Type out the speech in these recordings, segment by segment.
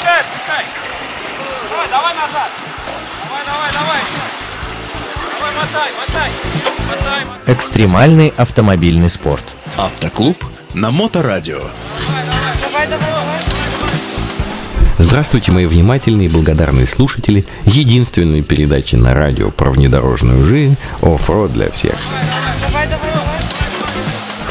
Отпускай, отпускай. Давай, давай назад. Давай, давай, давай. Давай, мотай, мотай. Мотай, мотай. Экстремальный автомобильный спорт. Автоклуб на Моторадио. Давай, давай, давай. Здравствуйте, мои внимательные и благодарные слушатели единственной передачи на радио про внедорожную жизнь «Оффроуд для всех». Давай, давай, давай.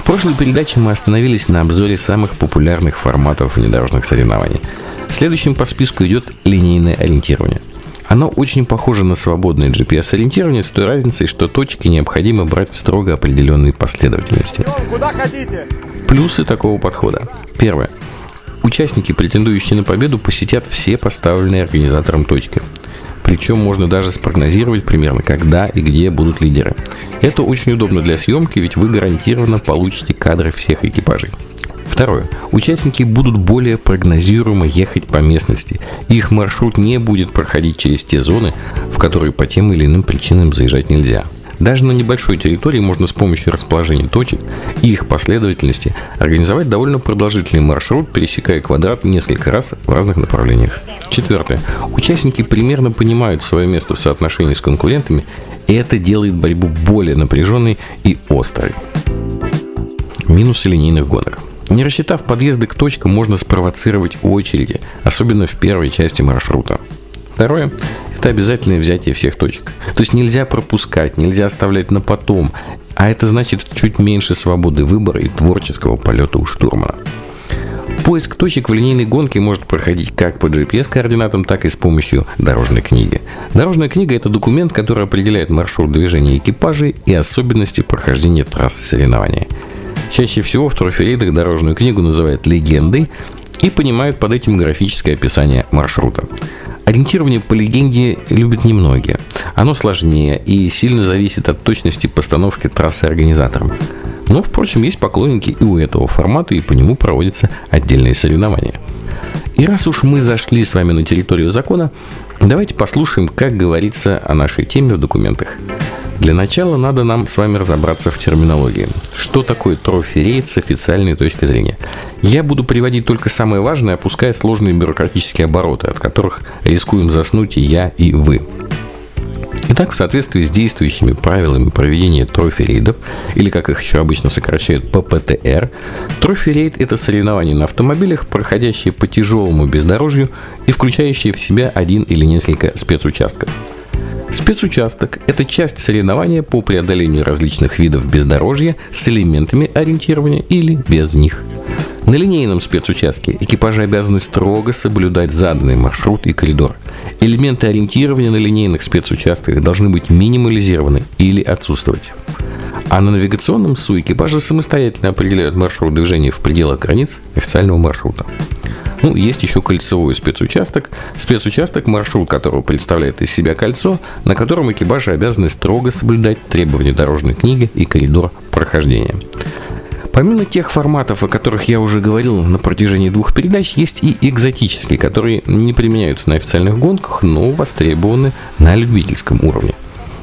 В прошлой передаче мы остановились на обзоре самых популярных форматов внедорожных соревнований. Следующим по списку идет линейное ориентирование. Оно очень похоже на свободное GPS-ориентирование с той разницей, что точки необходимо брать в строго определенной последовательности. Плюсы такого подхода. Первое. Участники, претендующие на победу, посетят все поставленные организатором точки. Причем можно даже спрогнозировать примерно, когда и где будут лидеры. Это очень удобно для съемки, ведь вы гарантированно получите кадры всех экипажей. Второе. Участники будут более прогнозируемо ехать по местности. Их маршрут не будет проходить через те зоны, в которые по тем или иным причинам заезжать нельзя. Даже на небольшой территории можно с помощью расположения точек и их последовательности организовать довольно продолжительный маршрут, пересекая квадрат несколько раз в разных направлениях. Четвертое. Участники примерно понимают свое место в соотношении с конкурентами, и это делает борьбу более напряженной и острой. Минусы линейных гонок. Не рассчитав подъезды к точкам, можно спровоцировать очереди, особенно в первой части маршрута. Второе – это обязательное взятие всех точек. То есть нельзя пропускать, нельзя оставлять на потом, а это значит чуть меньше свободы выбора и творческого полета у штурмана. Поиск точек в линейной гонке может проходить как по GPS-координатам, так и с помощью дорожной книги. Дорожная книга – это документ, который определяет маршрут движения экипажей и особенности прохождения трассы соревнования. Чаще всего в трофейлидах дорожную книгу называют легендой и понимают под этим графическое описание маршрута. Ориентирование по легенде любят немногие. Оно сложнее и сильно зависит от точности постановки трассы организатором. Но, впрочем, есть поклонники и у этого формата, и по нему проводятся отдельные соревнования. И раз уж мы зашли с вами на территорию закона, давайте послушаем, как говорится о нашей теме в документах. Для начала надо нам с вами разобраться в терминологии. Что такое трофи-рейд с официальной точки зрения? Я буду приводить только самое важное, опуская сложные бюрократические обороты, от которых рискуем заснуть и я, и вы. Итак, в соответствии с действующими правилами проведения трофи-рейдов, или как их еще обычно сокращают ППТР, трофи-рейд – это соревнования на автомобилях, проходящие по тяжелому бездорожью и включающие в себя один или несколько спецучастков – Спецучасток – это часть соревнования по преодолению различных видов бездорожья с элементами ориентирования или без них. На линейном спецучастке экипажи обязаны строго соблюдать заданный маршрут и коридор. Элементы ориентирования на линейных спецучастках должны быть минимализированы или отсутствовать. А на навигационном СУ экипажи самостоятельно определяют маршрут движения в пределах границ официального маршрута. Ну, есть еще кольцевой спецучасток. Спецучасток, маршрут которого представляет из себя кольцо, на котором экипажи обязаны строго соблюдать требования дорожной книги и коридор прохождения. Помимо тех форматов, о которых я уже говорил на протяжении двух передач, есть и экзотические, которые не применяются на официальных гонках, но востребованы на любительском уровне.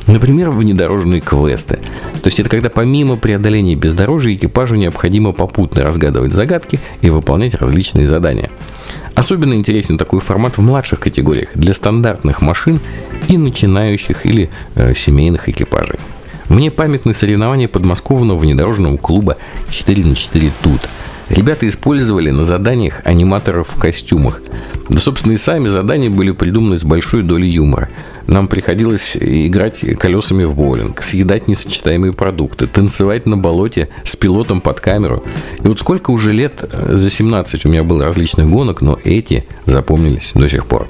Например, внедорожные квесты. То есть это когда помимо преодоления бездорожья экипажу необходимо попутно разгадывать загадки и выполнять различные задания. Особенно интересен такой формат в младших категориях для стандартных машин и начинающих или э, семейных экипажей. Мне памятны соревнования подмосковного внедорожного клуба 4 на 4 тут. Ребята использовали на заданиях аниматоров в костюмах. Да, собственно, и сами задания были придуманы с большой долей юмора. Нам приходилось играть колесами в боулинг, съедать несочетаемые продукты, танцевать на болоте с пилотом под камеру. И вот сколько уже лет, э, за 17 у меня было различных гонок, но эти запомнились до сих пор.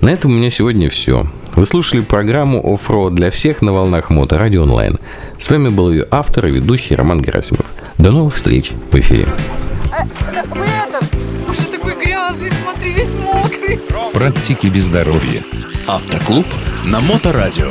На этом у меня сегодня все. Вы слушали программу «Оффроуд для всех» на волнах Моторадио онлайн. С вами был ее автор и ведущий Роман Герасимов. До новых встреч в эфире. А, да, вы это, уже такой грязный, смотри, весь. Практики без здоровья. Автоклуб на Моторадио.